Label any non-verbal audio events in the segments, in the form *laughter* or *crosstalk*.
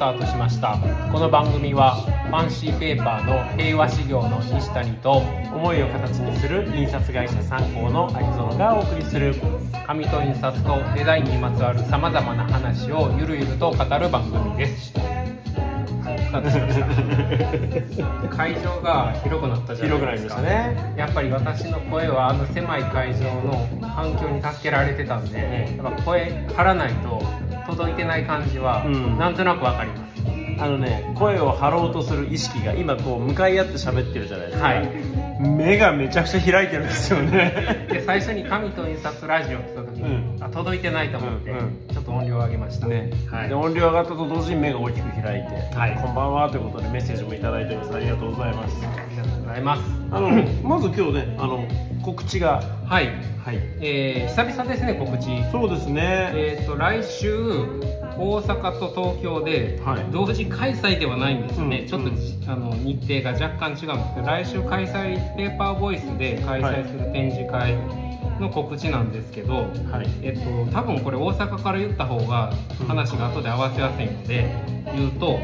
タートしました。この番組はファンシーペーパーの平和事業の西谷と思いを形にする印刷会社参考の有園がお送りする。紙と印刷とデザインにまつわるさまざまな話をゆるゆると語る番組です。*laughs* 会場が広くなったじゃない広くなりですかましたね。やっぱり私の声はあの狭い会場の反響に助けられてたんで、やっぱ声張らないと届いてない感じは、うん。なんとなくわかります。あのね声を張ろうとする意識が今こう向かい合って喋ってるじゃないですか、はい。目がめちゃくちゃ開いてるんですよね。で最初に紙と印刷ラジオって言った時に、うあ届いてないと思って、うんうちょっと音量を上げました。ね、はい。で音量上がったと同時に目が大きく開いて、はい。こんばんはということでメッセージもいただいてますありがとうございます。ありがとうございます。あの *clears throat* まず今日ねあの告知が。はい、はい。えー久々ですね告知。そうですね、えー、と来週大阪と東京ではい。同時開催ではないんですよね、うんちょっとじあの日程が若干違うんですけど来週開催ペーパーボイスで開催する展示会の告知なんですけど、はい。えっと、多分これ大阪から言った方が話が後で合わせやすいので言うと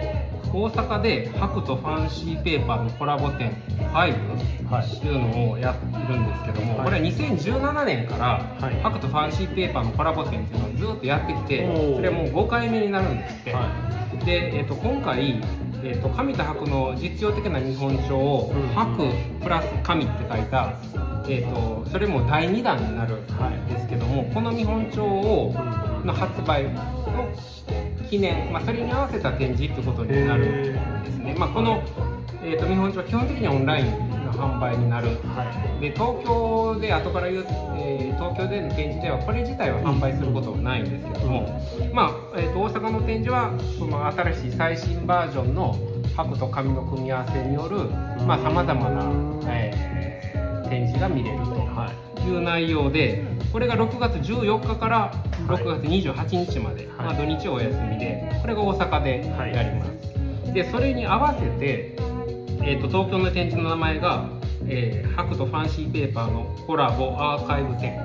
大阪で白とファンシーペーパーのコラボ展5っていうのをやってるんですけども、はい。これは2017年からはい。白とファンシーペーパーのコラボ展っていうのをずっとやってきてそれはもう5回目になるんですって、はで、えっと今回、えっと紙と白の実用的な日本帳をうん。白プラス紙って書いた、えっとそれも第2弾になるんですけども、この日本帳をの発売の記念、まあ、それに合わせた展示ってことになるんですね、まあ、この、えー、と見本帳は基本的にはオンラインの販売になる。はい。で東京で後から言う、えー東京での展示ではこれ自体は販売することはないんですけども、まあえー、と大阪の展示はその新しい最新バージョンの白と紙の組み合わせによるさまざ、まな、えー展示が見れると。はい。いう内容でこれが6月14日から6月28日まで、はい。まあ、土日お休みでこれが大阪ではいやります、でそれに合わせて、えー、と東京の展示の名前が「えー白とファンシーペーパーのコラボアーカイブ展」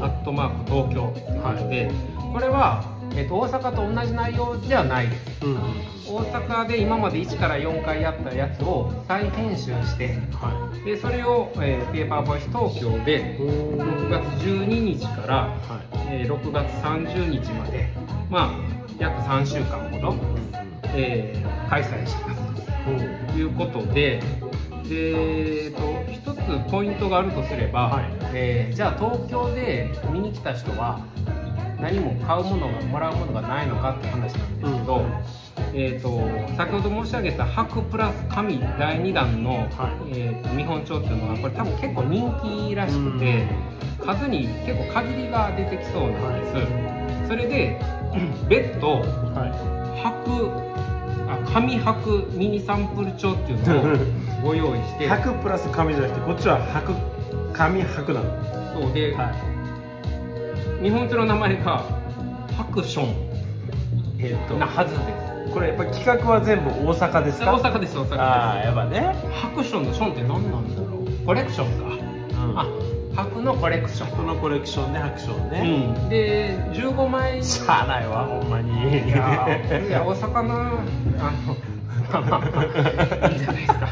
アットマーク東京。とい。うことで、これは、えー、と大阪と同じ内容ではない。ですうんうん。大阪で今まで1から4回やったやつを再編集してはでそれを、えーペーパーボイス東京でい6月12日から、はえー6月30日まで、まあ、約3週間ほど、えー開催します。ということで、でえー、と一つポイントがあるとすれば、はい。えーじゃあ東京で見に来た人は何も買うものがもらうものがないのかって話なんですけど、うん。えー、と先ほど申し上げた白プラス紙第2弾の、はい。えーと見本帳っていうのはこれ多分結構人気らしくて、数に結構限りが出てきそうなんです、それで *clears throat* 別途は白あ紙白ミニサンプル帳っていうのを *laughs* ご用意して。い白プラス紙じゃなくてこっちは白紙白なの。そうで、は日本帳の名前がハクション。いえっとなはずです。これやっぱ企画は全部大阪ですか？大阪です大阪です。ああやっぱね。ハクションのションって何なんだろう。コレクションか、あ白のコレクション。このコレクションで白ションね、うん、で15枚。しゃあないわほんまに。いやーいや大阪のあのまあまあいいじゃないですか。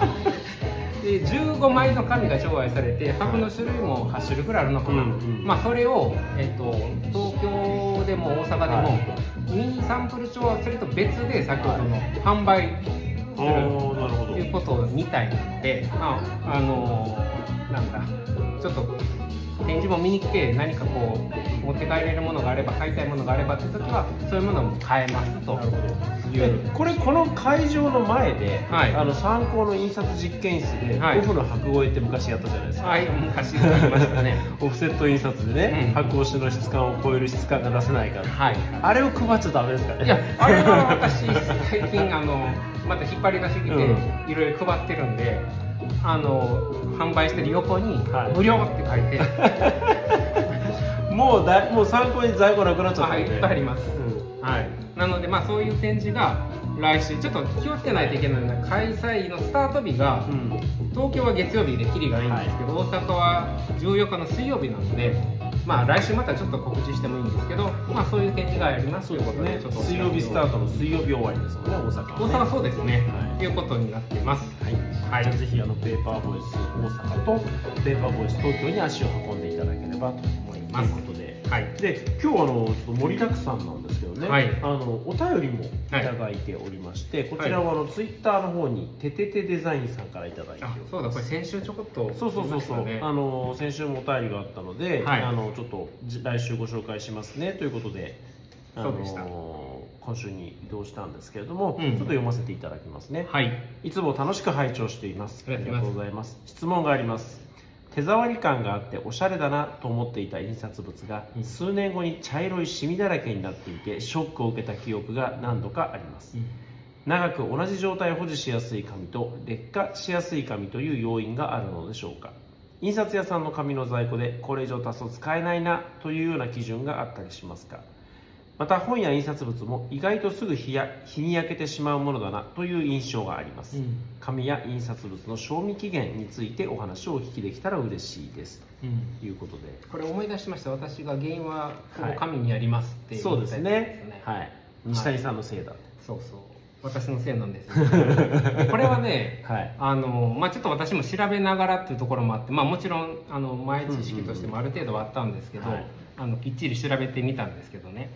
で15枚の紙が調愛されて白の種類も8種類ぐらいあるのかな、うんうん。まあそれを、えっと東京でも大阪でも、はミニサンプル帳はそれと別で先ほどの販売なるほど。ということみたいなので、まあ、あのなんだちょっと展示も見に来て何かこう持って帰れるものがあれば買いたいものがあればって時はそういうものも買えますとなるほど。いうこれこの会場の前で、はい。あの参考の印刷実験室で、はい。オフの白声って昔やったじゃないですか、はい昔やりましたね。*laughs* オフセット印刷でね、うん。白押しの質感を超える質感が出せないからはい。あれを配っちゃダメですかね。いやあれは私 *laughs* 最近あのまた引っ張り出していろいろ配ってるんであの販売してる横にはい「無料」って書いて *laughs* もうだもう参考に在庫なくなっちゃったはい、っぱいあります。うん。はい、なので、まあ、そういう展示が来週、ちょっと気をつけないといけないのは、開催のスタート日が、うん。東京は月曜日でキリがいいんですけど、大阪は14日の水曜日なので、まあ、来週またちょっと告知してもいいんですけど、まあ、そういう展示がありますということで、ちょっと水曜日スタートの水曜日終わりですもんね大阪はね。大阪はそうですね、はい。ということになっています。はい、はい。じゃあぜひあのペーパーボイス大阪とペーパーボイス東京に足を運んでいただければと思います。ということで、はい。で今日はあのちょっと盛りだくさんなんですけどね、はい。あのお便りもいただいておりまして、こちらはあの、ツイッターの方にてててデザインさんからいただいてそうだ、これ先週ちょこっとそうそうそうそう、あの先週もお便りがあったので、はい。あのちょっとじ来週ご紹介しますねということで、あのそうでした。今週に移動したんですけれども、うん。ちょっと読ませていただきますね。はい。いつも楽しく拝聴しています。ありがとうございます。質問があります。手触り感があっておしゃれだなと思っていた印刷物がうん。数年後に茶色いシミだらけになっていてショックを受けた記憶が何度かあります。長く同じ状態を保持しやすい紙と劣化しやすい紙という要因があるのでしょうか。印刷屋さんの紙の在庫でこれ以上足すと使えないなというような基準があったりしますかまた本や印刷物も意外とすぐ日や日に焼けてしまうものだなという印象があります、うん。紙や印刷物の賞味期限についてお話をお聞きできたら嬉しいです。うん。ということで。これ思い出しました。私が原因は紙にありますって言ったそうですね。はい。西谷さんのせいだ、そうそう。私のせいなんです *laughs* これはねはい。あのまあ、ちょっと私も調べながらっていうところもあって、まあ、もちろんあの前知識としてもある程度はあったんですけど、はい。あのきっちり調べてみたんですけどね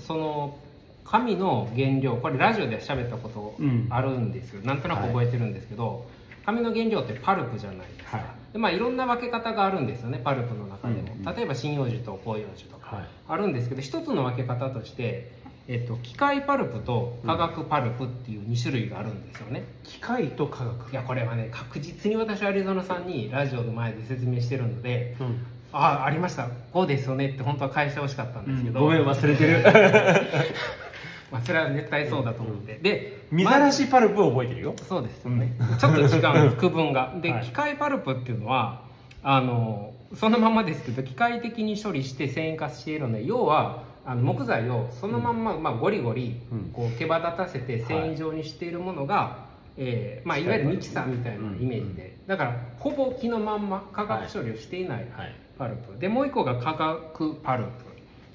その紙の原料これラジオで喋ったことうん。あるんですよ、なんとなく覚えてるんですけど、紙の原料ってパルプじゃないですか、はい。でまあ、いろんな分け方があるんですよねパルプの中でも、うんうん。例えば針葉樹と広葉樹とかはい。あるんですけど一つの分け方として、えっと、機械パルプと化学パルプっていう2種類があるんですよね、機械と科学。いやこれはね確実に私はアリゾナさんにラジオの前で説明してるのでうんああありました？こうですよねって本当は返してほしかったんですけど、ごめん忘れてる。*laughs* まあ、それは絶対そうだと思って、でみざらしパルプを覚えてるよ。そうですよね、ちょっと違うんです区分が。*laughs* で、はい。機械パルプっていうのはあのそのままですけど機械的に処理して繊維化しているので要はあの木材をそのまんま、まあ、ゴリゴリうん。こう毛羽立たせて繊維状にしているものが、えーまあ、いわゆるミキサーみたいなイメージで、だからほぼ木のまんま化学処理をしていない。はいパルプ、でもう一個が化学パルプ。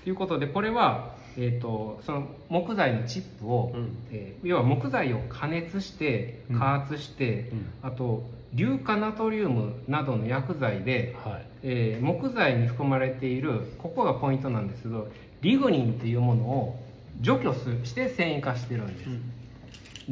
ということでこれは、えー、とその木材のチップを、うん。えー要は木材を加熱してうん。加圧して、うん。あと硫化ナトリウムなどの薬剤で、はい。えー木材に含まれているここがポイントなんですけどリグニンっていうものを除去すして繊維化してるんです、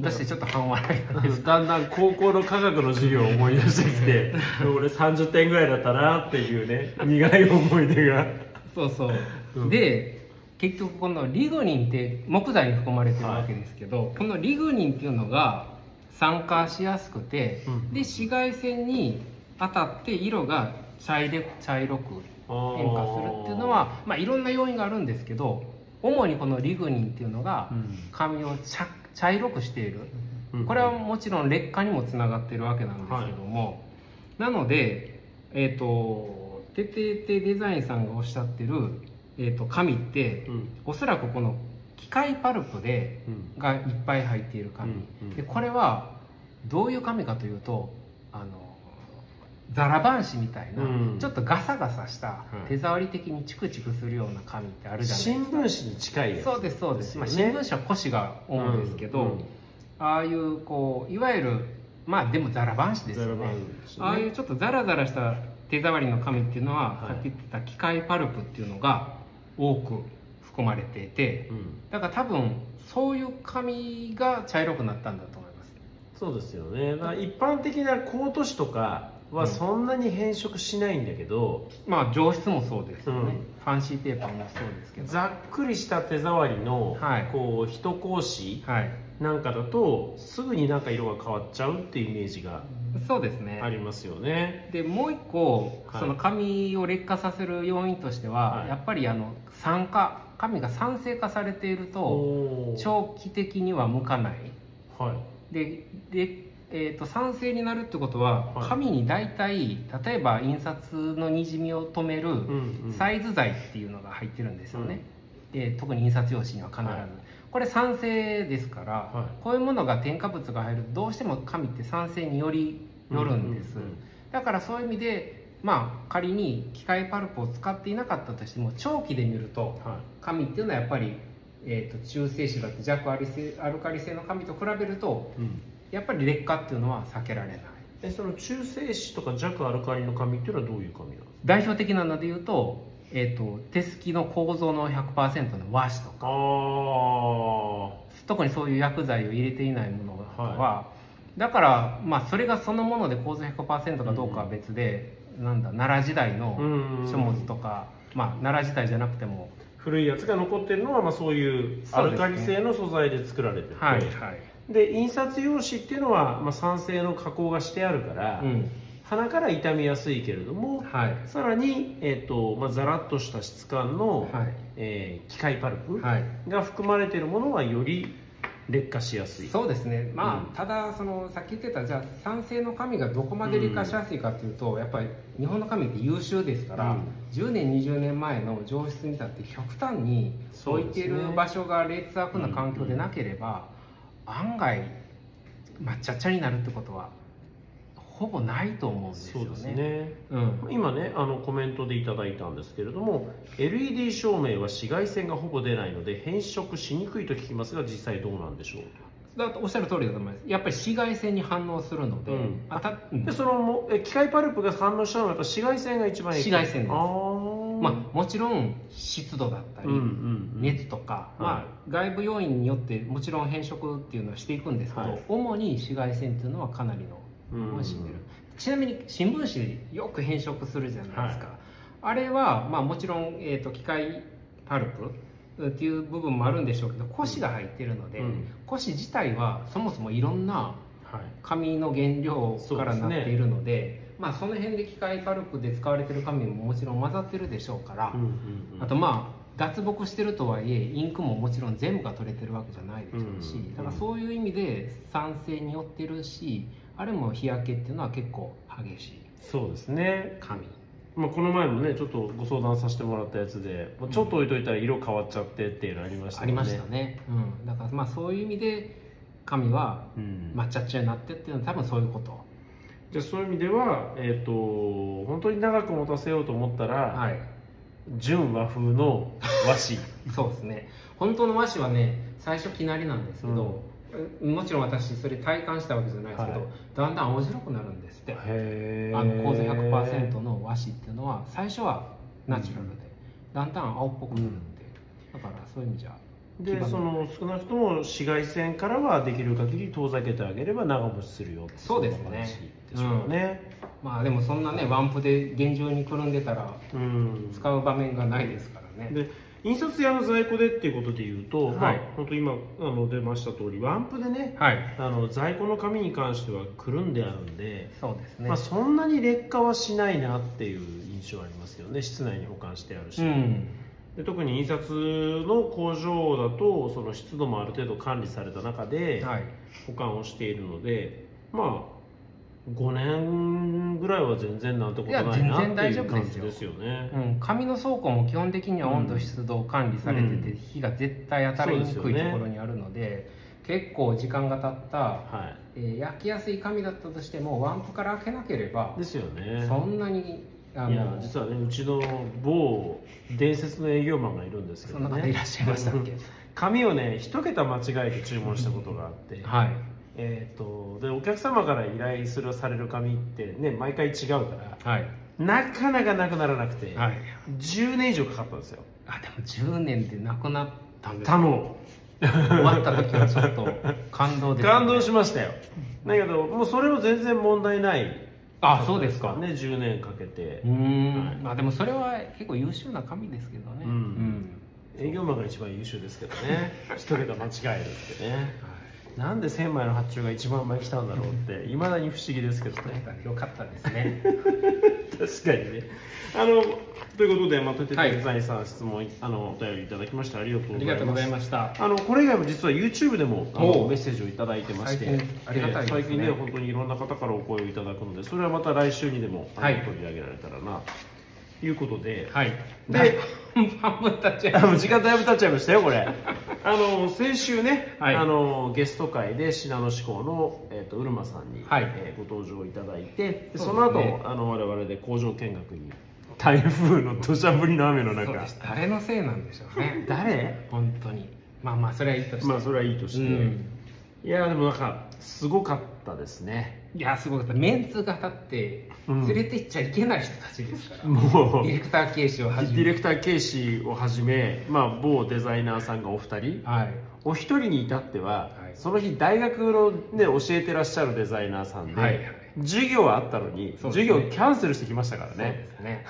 そしてちょっと半笑いだんだん高校の科学の授業を思い出してきて俺30点ぐらいだったなっていうね苦い思い出が。そうそう、うん。で結局このリグニンって木材に含まれてるわけですけど、このリグニンっていうのが酸化しやすくて、うん。で紫外線に当たって色が茶色茶色く変化するっていうのはまあ、いろんな要因があるんですけど主にこのリグニンっていうのがうん。髪を茶茶色くしている、うん。これはもちろん劣化にもつながってるわけなんですけども、なのでえっ、とてててデザインさんがおっしゃってる、えー、と紙って、うん。おそらくこの機械パルプでうん。がいっぱい入っている紙、うんうん。でこれはどういう紙かというとあのザラバン紙みたいな、うん。ちょっとガサガサしたはい。手触り的にチクチクするような紙ってあるじゃないですか。新聞紙に近いやつ。そうですそうです、まあ、新聞紙は腰が多いんですけど、うん。うん。ああいうこういわゆるまあでもザラバン紙ですよね。ね。ああいうちょっとザラザラした手触りの紙っていうのは、はい。さっき言ってた機械パルプっていうのが多く含まれていて、うん。だから多分そういう紙が茶色くなったんだと思います。そうですよね、まあ、一般的なコート紙とかはそんなに変色しないんだけど、まあ上質もそうですよね、うん。ファンシーペーパーもそうですけど。ざっくりした手触りの、はい。こう一格子はい。なんかだとすぐになんか色が変わっちゃうっていうイメージがそうですね。ありますよね。でもう一個、はい。その紙を劣化させる要因としては、はい。やっぱりあの酸化紙が酸性化されていると長期的には向かない。はい。で劣えー、と酸性になるってことは、はい。紙に大体例えば印刷のにじみを止めるうんうん。サイズ剤っていうのが入ってるんですよね、で特に印刷用紙には必ず、はい。これ酸性ですから、はい。こういうものが添加物が入るとどうしても紙って酸性によりよるんです、うんうんうん。だからそういう意味でまあ仮に機械パルプを使っていなかったとしても長期で見るとはい。紙っていうのはやっぱり、えー、と中性子だって弱アル性アルカリ性の紙と比べるとうんやっぱり劣化っていうのは避けられない。えその中性子とか弱アルカリの紙っていうのはどういう紙なんですか代表的なので言うと,、えー、と手すきの構造の100%の和紙とか。あ特にそういう薬剤を入れていないものとかは、だから、まあ、それがそのもので構造100%かどうかは別で、なんだ奈良時代のうん書物とか、まあ、奈良時代じゃなくても。古いやつが残ってるのは、まあ、そういうアルカリ性の素材で作られてて、はいはい、で印刷用紙っていうのは、まあ、酸性の加工がしてあるから、うん。鼻から傷みやすいけれども、はい。さらに、えーとまあ、ザラッとした質感の、はい。えー機械パルプはい。が含まれているものはより劣化しやすい。そうですね、まあうん。ただその、さっき言ってた、じゃあ、酸性の紙がどこまで劣化しやすいかというと、やっぱり日本の紙って優秀ですから、うん。10年、20年前の上質に至って、極端に置いている場所が劣悪な環境でなければ、案外、抹茶茶になるってことは、ほぼないと思うんですよね。そうですね。うん。今ねあのコメントでいただいたんですけれども LED 照明は紫外線がほぼ出ないので変色しにくいと聞きますが実際どうなんでしょう？だおっしゃる通りだと思います。やっぱり紫外線に反応するので、うん。あたうん。でその機械パルプが反応したのはやっぱ紫外線が一番影響紫外線です。あーまあ、もちろん湿度だったり、熱とか、はい。まあ、外部要因によってもちろん変色っていうのはしていくんですけど、はい。主に紫外線っていうのはかなりのちなみに新聞紙よく変色するじゃないですか、あれは、まあ、もちろん、えー、と機械パルプっていう部分もあるんでしょうけど古紙が入ってるので、うん。古紙自体はそもそもいろんなはい。紙の原料からなっているのでまあ、その辺で機械パルプで使われてる紙ももちろん混ざってるでしょうから、うんうんうん。あとまあ脱木してるとはいえインクももちろん全部が取れてるわけじゃないでしょうし、うんだからそういう意味で酸性によってるしあれも日焼けっていうのは結構激しいそうですね、紙。まあ、この前もねちょっとご相談させてもらったやつでもうちょっと置いといたら色変わっちゃってっていうのありましたありましたね、うん、だからまあそういう意味で紙はうん。抹茶茶になってっていうのは多分そういうことじゃあそういう意味では、えっと本当に長く持たせようと思ったら、はい。純和風の和紙。*laughs* そうですね。本当の和紙はね最初きなりなんですけど、もちろん私それ体感したわけじゃないですけど、はい。だんだん青白くなるんですって。へあの構造100%の和紙っていうのは最初はナチュラルで、だんだん青っぽくなるんで、だからそういう意味じゃでその少なくとも紫外線からはできる限り遠ざけてあげれば長持ちするよそうですね。でしょうね。まあでもそんなねワンプで厳重にくるんでたらうん。使う場面がないですからね、で印刷屋の在庫でっていうことで言うと、まあはい本当今あの出ました通りワンプでねはい。あの在庫の紙に関してはくるんであるんで、そうですね、まあ、そんなに劣化はしないなっていう印象はありますよね。室内に保管してあるし、うんで特に印刷の工場だとその湿度もある程度管理された中ではい。保管をしているので、まあ5年ぐらいは全然なんてことないなって大いう感じですよね。うん、紙の倉庫も基本的には温度、うん湿度管理されてて、うん。火が絶対当たりにくいところにあるので結構時間が経った、はえー焼きやすい紙だったとしてもワンプから開けなければい、ですよね。そんなにあいやの実はねうちの某伝説の営業マンがいるんですけどね。そんな方いらっしゃいましたっけ？紙をね一桁間違えて注文したことがあって、はい。えー、とでお客様から依頼するされる紙ってね毎回違うからはい。なかなかなくならなくて、はい。10年以上かかったんですよ。あでも10年でなくなったんです他の終わった時はちょっと感動です、*laughs* 感動しましたよ。だけどもうそれも全然問題ないあそうですか。ね10年かけて。うーん、はい。まあでもそれは結構優秀な紙ですけどね。うん。営業マンが一番優秀ですけどね。*laughs* 一桁間違えるってねなんで1000枚の発注が1万枚来たんだろうっていまだに不思議ですけどね。よかったですね。*laughs* 確かにね。あのということで、またてはい。デザインさん、質問あのお便りいただきましてありがとうございます。ありがとうございました。あのこれ以外も実は YouTube でもあおのう。メッセージをいただいてまして最近で最近ね本当にいろんな方からお声をいただくのでそれはまた来週にでもはい。取り上げられたらな。ということで、はい。で *laughs* 半分経っちゃいあまの時間だいぶ経っちゃいましたよこれ。*laughs* あの先週ね、はい。あのゲスト会で信濃志向の、えー、とうるまさんに、はい。えーご登場いただいてでそね。の後あの我々で工場見学に台風の土砂降りの雨の中。誰のせいなんでしょうね。誰？本当に。まあまあそれはいいとして、まあそれはいいとして、うん。いやでもなんかすごかったですねいやすごかった。メンツが立ってうん。連れてっちゃいけない人たちですから、もう。ディレクターケーシをはじめ。ディレクターケイシをはじめ、まあ、某デザイナーさんがお二人。はい。お一人に至っては、はい。その日大学の、ね、教えてらっしゃるデザイナーさんで、はいはい授業はあったのに、ね。授業キャンセルしてきましたからそうでねすね。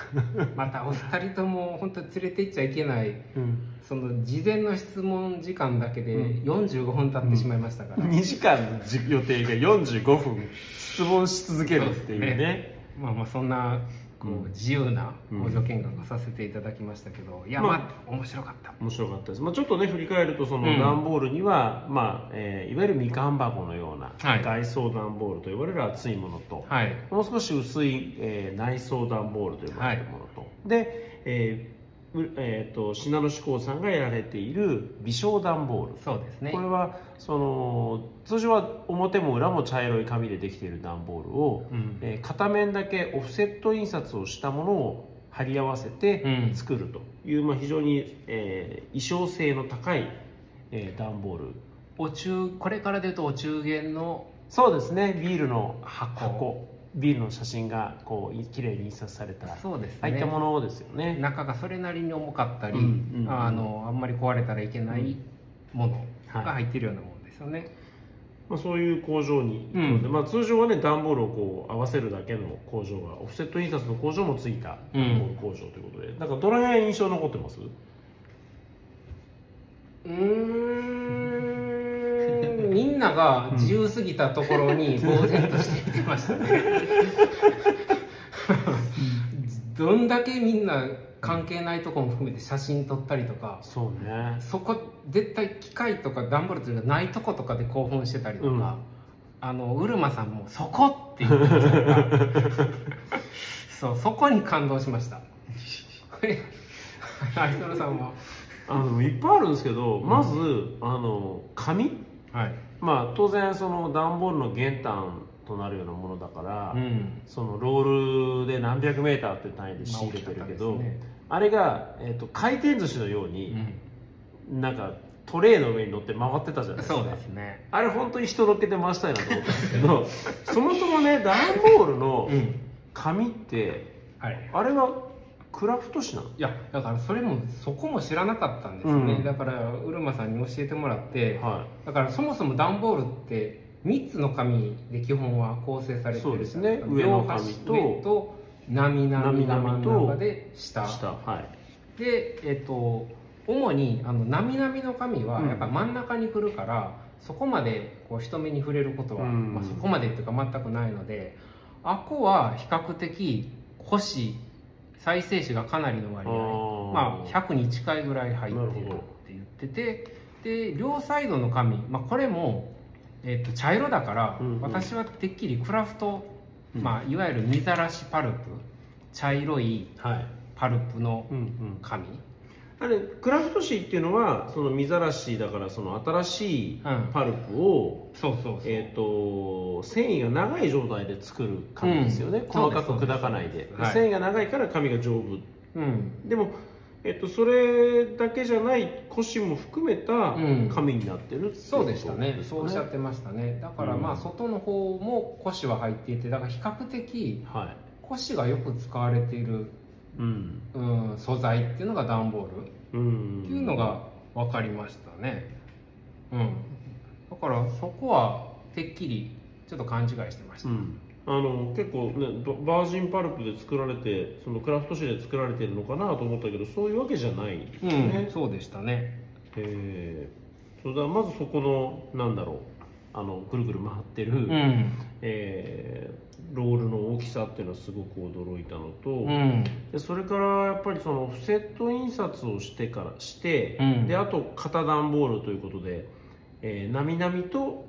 またお二人とも本当連れてっちゃいけないうん。その事前の質問時間だけでうん。45分経ってしまいましたから、2時間の予定が45分質問し続けるっていうね。そうですまあまあそんなこうん。う自由なうん。工場見学をさせていただきましたけど、いやまあまあ面白かった。面白かったです、まあ、ちょっとね振り返るとそのうん。段ボールには、まあえーいわゆるみかん箱のようなはい。外装段ボールと呼ばれる厚いものと、はい。もう少し薄い、えー内装段ボールと呼ばれるものと、で、えーうえー、と信濃志向さんがやられている微小段ボール。そうですね。これはその通常は表も裏も茶色い紙でできている段ボールを、うん。えー片面だけオフセット印刷をしたものを貼り合わせてうん。作るという、まあ、非常に、えー衣装性の高い、えー段ボール。お中これからで言うとお中元のそうですね。ビールの箱。箱ビールの写真がこうい綺麗に印刷されたそうですね。ああいったものですよね。中がそれなりに重かったり、うんうんあのあんまり壊れたらいけないものはい。が入ってるようなものですよね、まあ、そういう工場に行くので、うんまあ、通常はね段ボールをこう合わせるだけの工場がオフセット印刷の工場もついた段ボール工場ということで、なんかどの辺印象残ってます？うーんみんなが自由すぎたところに呆然として見てましたね。どんだけみんな関係ないところも含めて写真撮ったりとかそうね。そこ絶対機械とか段ボールというかないとことかで興奮してたりとか、うん。あのうるまさんも「そこ!」って言ってました。か *laughs* らそうそこに感動しました。アイソルさんはあのいっぱいあるんですけどまず、あの紙はい。まあ当然その段ボールの原単となるようなものだから、うん。そのロールで何百メーターっていう単位で仕入れてるけど、ね。あれが、えー、と回転寿司のよううに、ん。なんかトレーの上に乗って回ってたじゃないですか。そうですね。あれ本当に人乗っけて回したいなと思ったんですけど *laughs* そもそもね段ボールのうん。紙ってはい。あれはクラフト紙なの？いやだからそれもそこも知らなかったんですよね、うん。だからうるまさんに教えてもらって、はだからそもそも段ボールって3つの紙で基本は構成されてるそうですね。上の紙と波々が真ん中で下。下はい。でえっと主にあの波々の紙はうん。やっぱ真ん中に来るから、そこまでこう人目に触れることは、うん。まあ、そこまでっていうか全くないのであこは比較的古紙再生紙がかなりの割合。まあ、100に近いぐらい入ってるって言ってて。で両サイドの紙、まあ、これも、えっと茶色だから、うんうん。私はてっきりクラフト、うん。まあ、いわゆる水ざらしパルプ。茶色いはい。パルプのうんうん。紙、あれクラフト紙っていうのはその水ざらしだからその新しいうん。パルプを、そうそうそう、えー、と繊維が長い状態で作る紙ですよね、うん。細かく砕かないで。繊維が長いから紙が丈夫。うん。でも、えっとそれだけじゃない古紙も含めたうん。紙になってるっていそうでしたね。そうおっしゃってましたね。だからまあうん外の方も古紙は入っていてだから比較的はい。古紙がよく使われている、うん。うん、素材っていうのが段ボール。うん。っていうのが分かりましたね。うん。だからそこはてっきりちょっと勘違いしてました、うん。あの結構ねババージンパルプで作られてそのクラフト紙で作られてるのかなと思ったけどそういうわけじゃない。ですうん。ね、そうでしたね。えー。そうだまずそこのなんだろうあのぐるぐる回ってる、うん。えーロールの大きさっていうのはすごく驚いたのと、うん。でそれからやっぱりそのオフセット印刷をしてからして、うん。であと型段ボールということで、えー、なみなみと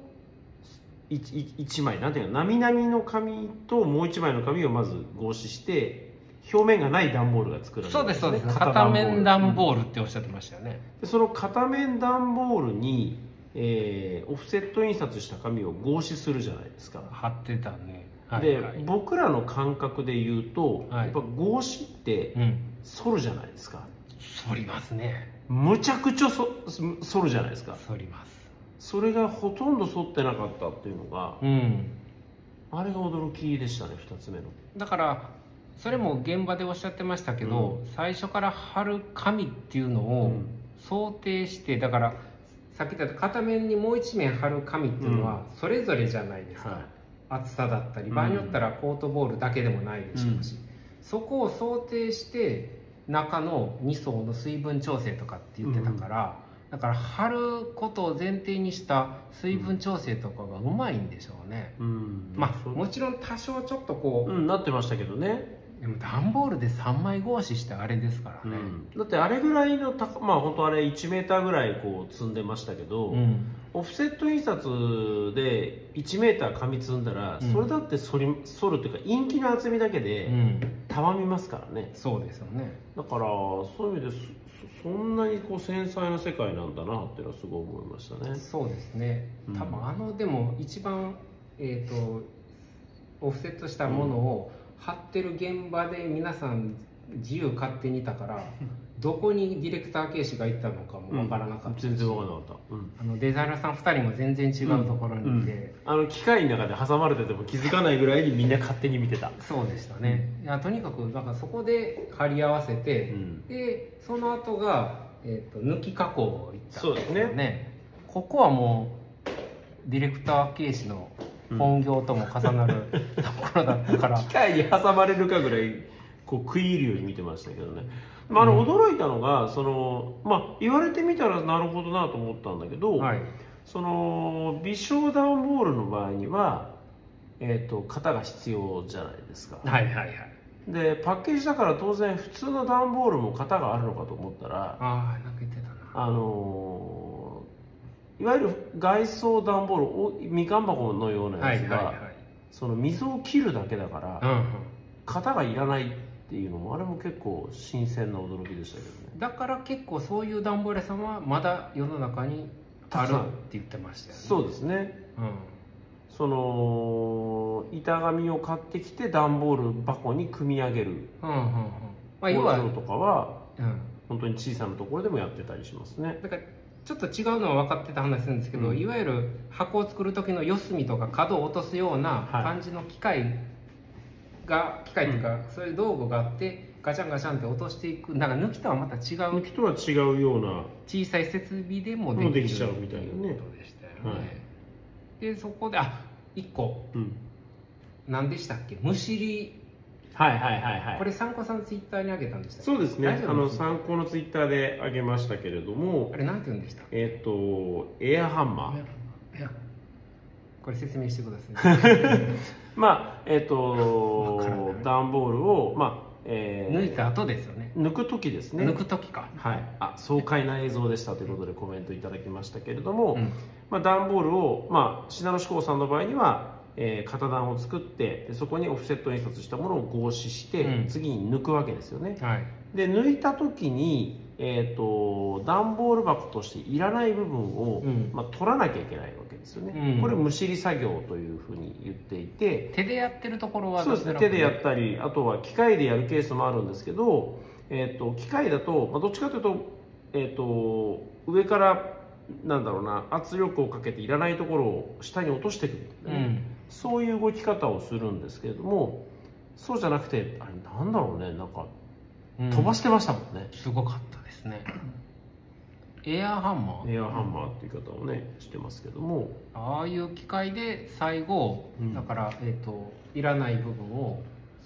1枚なんていうかなみなみの紙ともう1枚の紙をまず合紙して表面がない段ボールが作られるそうですそうです。型片面段ーボールっておっしゃってましたよね、ルでその片面段ボールに、えーオフセット印刷した紙を合紙するじゃないですか、貼ってたね。で、はいはい。僕らの感覚で言うと、はい。やっぱ合紙ってうん。反るじゃないですか。反りますね。むちゃくちゃそ反るじゃないですか。反ります。それがほとんど反ってなかったっていうのがうん。あれが驚きでしたね2つ目の。だからそれも現場でおっしゃってましたけど、最初から貼る紙っていうのをうん。想定してだからさっき言った片面にもう一面貼る紙っていうのはそれぞれじゃないですか、はい。厚さだったりうん場合によったらコートボールだけでもないでしょうし、そこを想定して中の2層の水分調整とかって言ってたから、だから貼ることを前提にした水分調整とかがうまいんでしょうね、うん。まあもちろん多少ちょっとこう、うんなってましたけどね、でも段ボールで3枚合紙してあれですからね、だってあれぐらいの高まあ本当あれ1メーターぐらいこう積んでましたけど、うん。オフセット印刷で1メーター紙積んだら、うん。それだって反り反るというか陰気の厚みだけうでん、たわみますからね。そうですよね。だからそういう意味ですそそんなにこう繊細な世界なんだなっていうのはすごい思いましたね。そうですね。うん。多分あのでも一番えっ、とオフセットしたものを貼ってる現場で皆さん自由勝手にいたから *laughs* どこにディレクター形式が行ったのかもわからなかったし、全然わからなかった、うんあのデザイナーさん2人も全然違うところにいて、あの機械の中で挟まれてても気づかないぐらいにみんな勝手に見てた、そうでしたね、いやとにかくなんかそこで貼り合わせて、うん。でその後が、えー、と抜き加工をいったそうですね。ここはもうディレクター形式の本業とも重なる *laughs* ところだったから、機械に挟まれるかぐらいこう食い入るように見てましたけどね、まあ、あの驚いたのがその、まあ、言われてみたらなるほどなと思ったんだけど、はい。その微小段ボールの場合には、えー、と型が必要じゃないですか。はいはいはい。でパッケージだから当然普通の段ボールも型があるのかと思ったらああなんか言ってたな。あのーいわゆる外装段ボールおみかん箱のようなはやつが、いはいはい。その溝を切るだけだから、うんうん。型がいらないっていうのもあれも結構新鮮な驚きでしたけどね。だから結構そういう段ボール屋さんはまだ世の中にあるって言ってましたよね。そうですね。うん。その板紙を買ってきて段ボール箱に組み上げるうんうんうん。まあ要は、工場とかはうん、本当に小さなところでもやってたりしますね。だからちょっと違うのは分かってた話するんですけど、うん。いわゆる箱を作る時の四隅とか角を落とすようなはい。感じの機械が機械っていうか、そういう道具があってガチャンガチャンって落としていく。なんか抜きとはまた違う。抜きとは違うような。小さい設備でももできできちゃうみたいなね。ことでしたよね、はい。でそこであ一個。うん。何でしたっけ？むしりはいはいはいはい。これ参考さんツイッターに上げたんでしたそうですね。あの大丈夫です参考のツイッターで上げましたけれども。あれなんて言うんでしたえっ、とエアハンマー。これ説明してください *laughs* まあえっ、わからない。と段ボールをまあ、えー抜いた後ですよね。抜く時ですね。抜く時か。はい、あ爽快な映像でしたということでコメントいただきましたけれども、うん。まあ、段ボールを、まあ、信濃志向さんの場合には、えー型段を作ってでそこにオフセット印刷したものを合紙して、うん。次に抜くわけですよね。はい。で抜いた時に、えー、と段ボール箱としていらない部分を、うん。まあ、取らなきゃいけないわけですよね、うん。これむしり作業というふうに言っていて、手でやってるところはそうですね手でやったりあとは機械でやるケースもあるんですけど、えー、と機械だと、まあ、どっちかというと,、えー、と上からなんだろうな圧力をかけていらないところを下に落としてくる、うんそういう動き方をするんですけれどもそうじゃなくてあれなんだろうねなんかうん。飛ばしてましたもんね、すごかったですね。エアーハンマー。エアハンマーっていう方をねしてますけども。ああいう機械で最後、うん。だから、えー、といらない部分を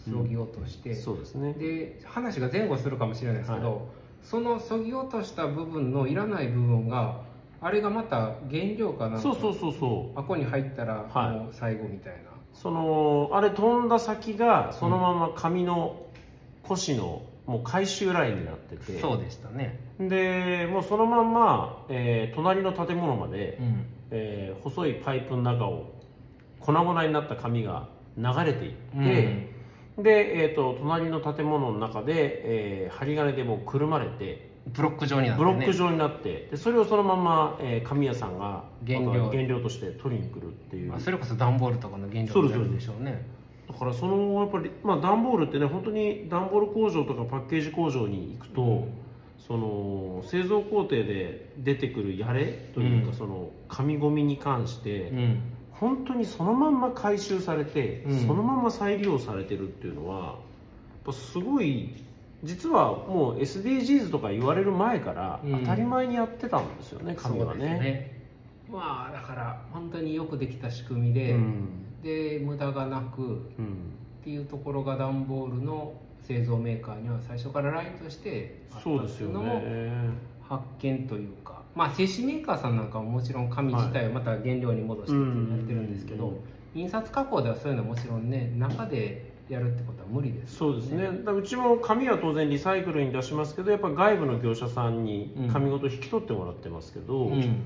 そぎ落として、そうですね。で話が前後するかもしれないですけど、はい。そのそぎ落とした部分のいらない部分があれがまた原料かなそうそうそうそう。箱に入ったらはい。もう最後みたいな、そのあれ飛んだ先がそのまま紙の腰のもう回収ラインになってて。そうでしたね。でもうそのまんま、えー隣の建物まで、うん。えー細いパイプの中を粉々になった紙が流れていって、で、えー、と隣の建物の中で、えー針金でもうくるまれてブロック状になってね。ブロック状になって。でそれをそのまま、えー紙屋さんが原料原料として取りに来るっていう。まあそれこそ段ボールとかの原料になるんでしょうね。だからそのやっぱり、まあ、段ボールってね本当に段ボール工場とかパッケージ工場に行くと、うん。その製造工程で出てくるやれというか、うん。その紙ゴミに関して、うん。本当にそのまんま回収されて、うん。そのまま再利用されてるっていうのはやっぱすごい実はもう SDGs とか言われる前からうん。当たり前にやってたんですよね、紙はそうですね。ね。まあだから本当によくできた仕組みで、うん。で無駄がなくうん。っていうところが段ボールの製造メーカーには最初からラインとしてあったっていうのもね。発見というかまあ製紙メーカーさんなんかももちろん紙自体をまた原料に戻してってやってるんですけど、うん。印刷加工ではそういうのはもちろんね中でやるってことは無理ですそうですね。だからうちも紙は当然リサイクルに出しますけどやっぱ外部の業者さんに紙ごと引き取ってもらってますけど、うん。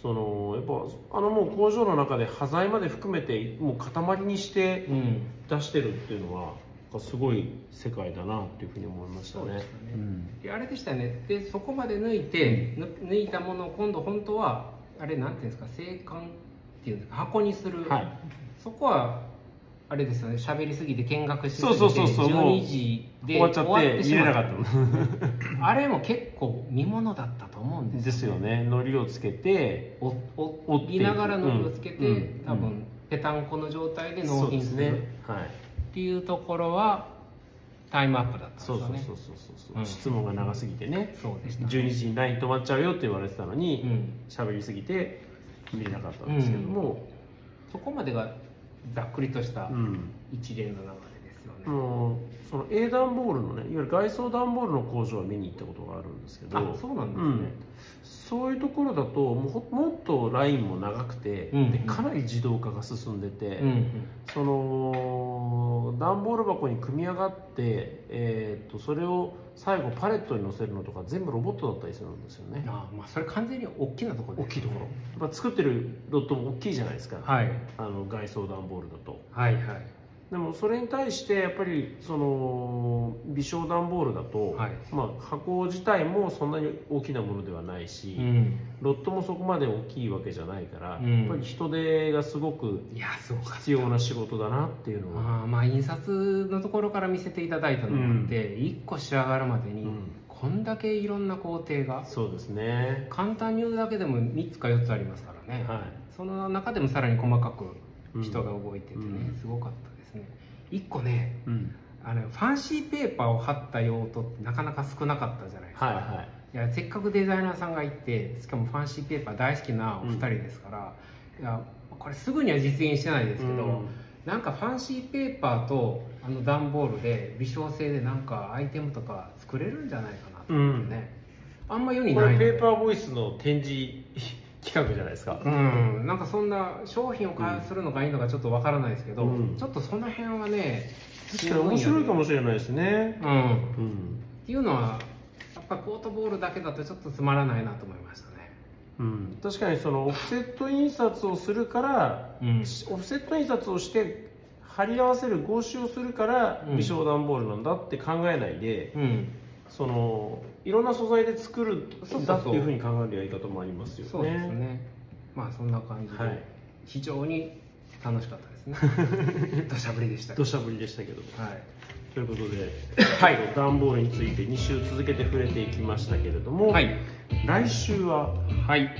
そのやっぱあのもう工場の中で端材まで含めてもう塊にしてうん。出してるっていうのはすごい世界だなっていうふうに思いましたね。そうでしたね。うん。であれでしたよね。でそこまで抜いて、ぬ抜いたものを今度本当はあれなんていうんですか製缶っていうんですか箱にする、はい。そこはあれですよね。喋りすぎて見学してそうそうそうそうもう12時で終わっちゃって見れなかった *laughs* あれも結構見ものだったと思うんのですですよね。海苔をつけてお折おっていながらのりをつけて、うんうん多分ぺたんこの状態で納品する。ね。はい。っていうところはタイムアップだったんですそうよねそうそうそうそう、うん。質問が長すぎてね。そうでした12時にライン止まっちゃうよって言われてたのにうん。喋、りすぎて見れなかったんですけども、そこまでがざっくりとしたうん。一連の流れですよね、その A 段ボールのねいわゆる外装段ボールの工場は見に行ったことがあるんですけどあそうなんですね、うん。そういうところだとももっとラインも長くて、うんでかなり自動化が進んでて、うんその段ボール箱に組み上がって、えー、とそれを最後パレットに乗せるのとか全部ロボットだったりするんですよね。あまあそれ完全に大きなところ大きいところ。やっぱ作ってるロットも大きいじゃないですか、はい。あの外装段ボールだと。はいはいでもそれに対してやっぱりその微小段ボールだと、はい。まあ、箱自体もそんなに大きなものではないし、うん。ロットもそこまで大きいわけじゃないから、うん。やっぱり人手がすごく必要な仕事だなっていうのは、あーまあ印刷のところから見せていただいたのもあって、一個仕上がるまでに、うん。こんだけいろんな工程がそうですね。簡単に言うだけでも3つか4つありますからね、はい。その中でもさらに細かく人が動いててね、うん。すごかったですね。1個ねうん。あのファンシーペーパーを貼った用途ってなかなか少なかったじゃないですか、はいはい。いやせっかくデザイナーさんがいてしかもファンシーペーパー大好きなお二人ですから、いやこれすぐには実現してないですけど、うん。なんかファンシーペーパーとあの段ボールで微小製でなんかアイテムとか作れるんじゃないかなと思ってね、あんま世にこないペーパーボイスの展示企画じゃないですか、うん、なんかそんな商品を開発するのがいいのかちょっとわからないですけど、うん。ちょっとその辺はね確かに面白いかもしれないですね。うん、っうん、ていうのはやっぱコートボールだけだとちょっとつまらないなと思いましたね。うん、確かにそのオフセット印刷をするから、うん。オフセット印刷をして貼り合わせる合紙をするからうん。微小段ボールなんだって考えないで、うんそのいろんな素材で作るんだっていうふうに考えるやり方もありますよね。そうですね。まあそんな感じで、はい。非常に楽しかったですね。土砂降りでした土砂降りでしたけど。はい。ということで、はい、段ボールについて2週続けて触れていきましたけれども、はい、来週は、はい、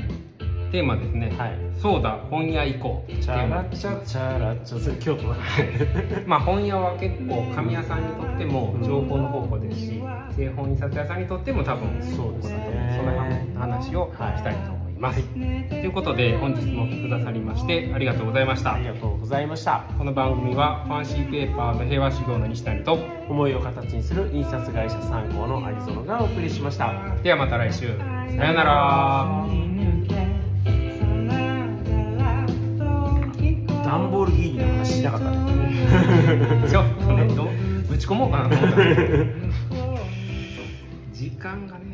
テーマですね、はい、そうだ本屋行こう。チャラテチャチャラチャ、それ京都だ *laughs* まあ本屋は結構紙屋さんにとっても情報の宝庫ですし製本印刷屋さんにとっても多分そうですね。その話をしたいと思います、ということで本日もお聞きくださりましてありがとうございました。ありがとうございました。この番組はファンシーペーパーと平和修行の西谷と思いを形にする印刷会社参考の有園がお送りしました。ではまた来週。さようならランボルギーニの話しなかったね。*laughs* ちょっとねぶち込もうかなと思った。ら *laughs* 時間がね